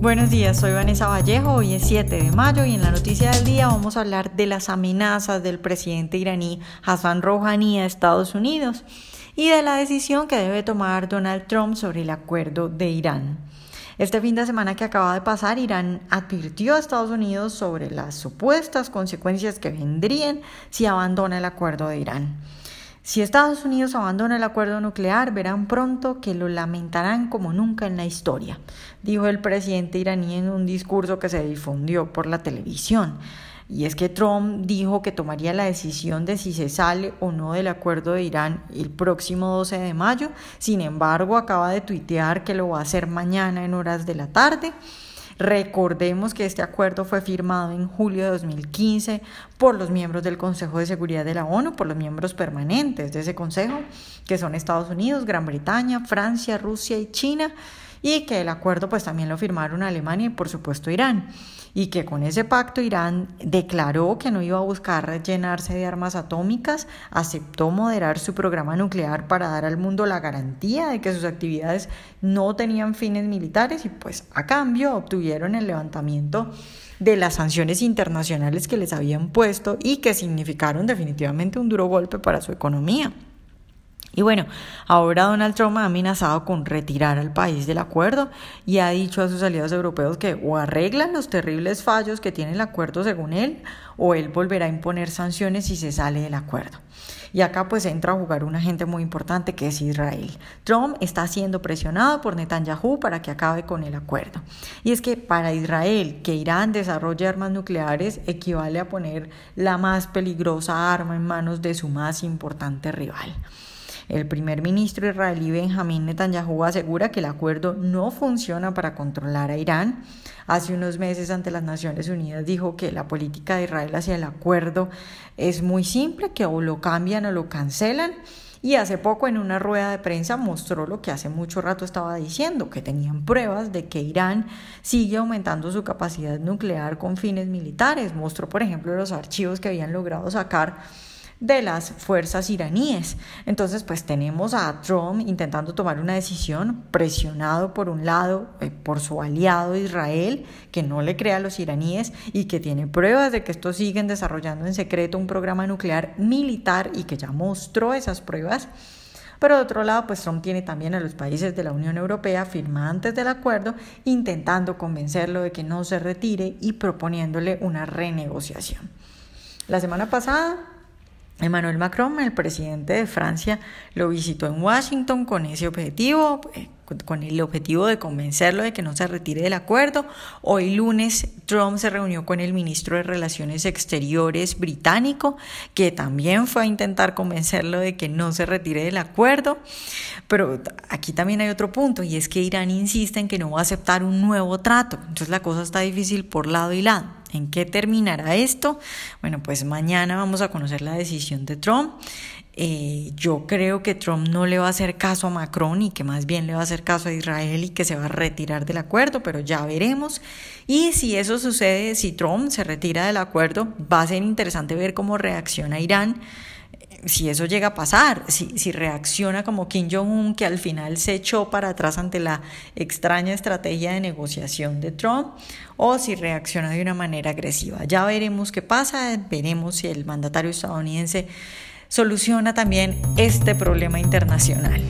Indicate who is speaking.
Speaker 1: Buenos días, soy Vanessa Vallejo, hoy es 7 de mayo y en la noticia del día vamos a hablar de las amenazas del presidente iraní Hassan Rouhani a Estados Unidos y de la decisión que debe tomar Donald Trump sobre el acuerdo de Irán. Este fin de semana que acaba de pasar, Irán advirtió a Estados Unidos sobre las supuestas consecuencias que vendrían si abandona el acuerdo de Irán. Si Estados Unidos abandona el acuerdo nuclear, verán pronto que lo lamentarán como nunca en la historia, dijo el presidente iraní en un discurso que se difundió por la televisión. Y es que Trump dijo que tomaría la decisión de si se sale o no del acuerdo de Irán el próximo 12 de mayo. Sin embargo, acaba de tuitear que lo va a hacer mañana en horas de la tarde. Recordemos que este acuerdo fue firmado en julio de 2015 por los miembros del Consejo de Seguridad de la ONU, por los miembros permanentes de ese Consejo, que son Estados Unidos, Gran Bretaña, Francia, Rusia y China y que el acuerdo pues también lo firmaron Alemania y por supuesto Irán y que con ese pacto Irán declaró que no iba a buscar llenarse de armas atómicas, aceptó moderar su programa nuclear para dar al mundo la garantía de que sus actividades no tenían fines militares y pues a cambio obtuvieron el levantamiento de las sanciones internacionales que les habían puesto y que significaron definitivamente un duro golpe para su economía. Y bueno, ahora Donald Trump ha amenazado con retirar al país del acuerdo y ha dicho a sus aliados europeos que o arreglan los terribles fallos que tiene el acuerdo según él, o él volverá a imponer sanciones si se sale del acuerdo. Y acá pues entra a jugar un agente muy importante que es Israel. Trump está siendo presionado por Netanyahu para que acabe con el acuerdo. Y es que para Israel que Irán desarrolle armas nucleares equivale a poner la más peligrosa arma en manos de su más importante rival. El primer ministro israelí Benjamín Netanyahu asegura que el acuerdo no funciona para controlar a Irán. Hace unos meses ante las Naciones Unidas dijo que la política de Israel hacia el acuerdo es muy simple, que o lo cambian o lo cancelan. Y hace poco en una rueda de prensa mostró lo que hace mucho rato estaba diciendo, que tenían pruebas de que Irán sigue aumentando su capacidad nuclear con fines militares. Mostró, por ejemplo, los archivos que habían logrado sacar de las fuerzas iraníes. Entonces, pues tenemos a Trump intentando tomar una decisión, presionado por un lado eh, por su aliado Israel, que no le crea a los iraníes y que tiene pruebas de que estos siguen desarrollando en secreto un programa nuclear militar y que ya mostró esas pruebas. Pero de otro lado, pues Trump tiene también a los países de la Unión Europea firmantes del acuerdo, intentando convencerlo de que no se retire y proponiéndole una renegociación. La semana pasada, Emmanuel Macron, el presidente de Francia, lo visitó en Washington con ese objetivo, eh, con el objetivo de convencerlo de que no se retire del acuerdo. Hoy lunes Trump se reunió con el ministro de Relaciones Exteriores británico, que también fue a intentar convencerlo de que no se retire del acuerdo. Pero aquí también hay otro punto, y es que Irán insiste en que no va a aceptar un nuevo trato. Entonces la cosa está difícil por lado y lado. ¿En qué terminará esto? Bueno, pues mañana vamos a conocer la decisión de Trump. Eh, yo creo que Trump no le va a hacer caso a Macron y que más bien le va a hacer caso a Israel y que se va a retirar del acuerdo, pero ya veremos. Y si eso sucede, si Trump se retira del acuerdo, va a ser interesante ver cómo reacciona Irán si eso llega a pasar, si, si reacciona como Kim Jong-un, que al final se echó para atrás ante la extraña estrategia de negociación de Trump, o si reacciona de una manera agresiva. Ya veremos qué pasa, veremos si el mandatario estadounidense soluciona también este problema internacional.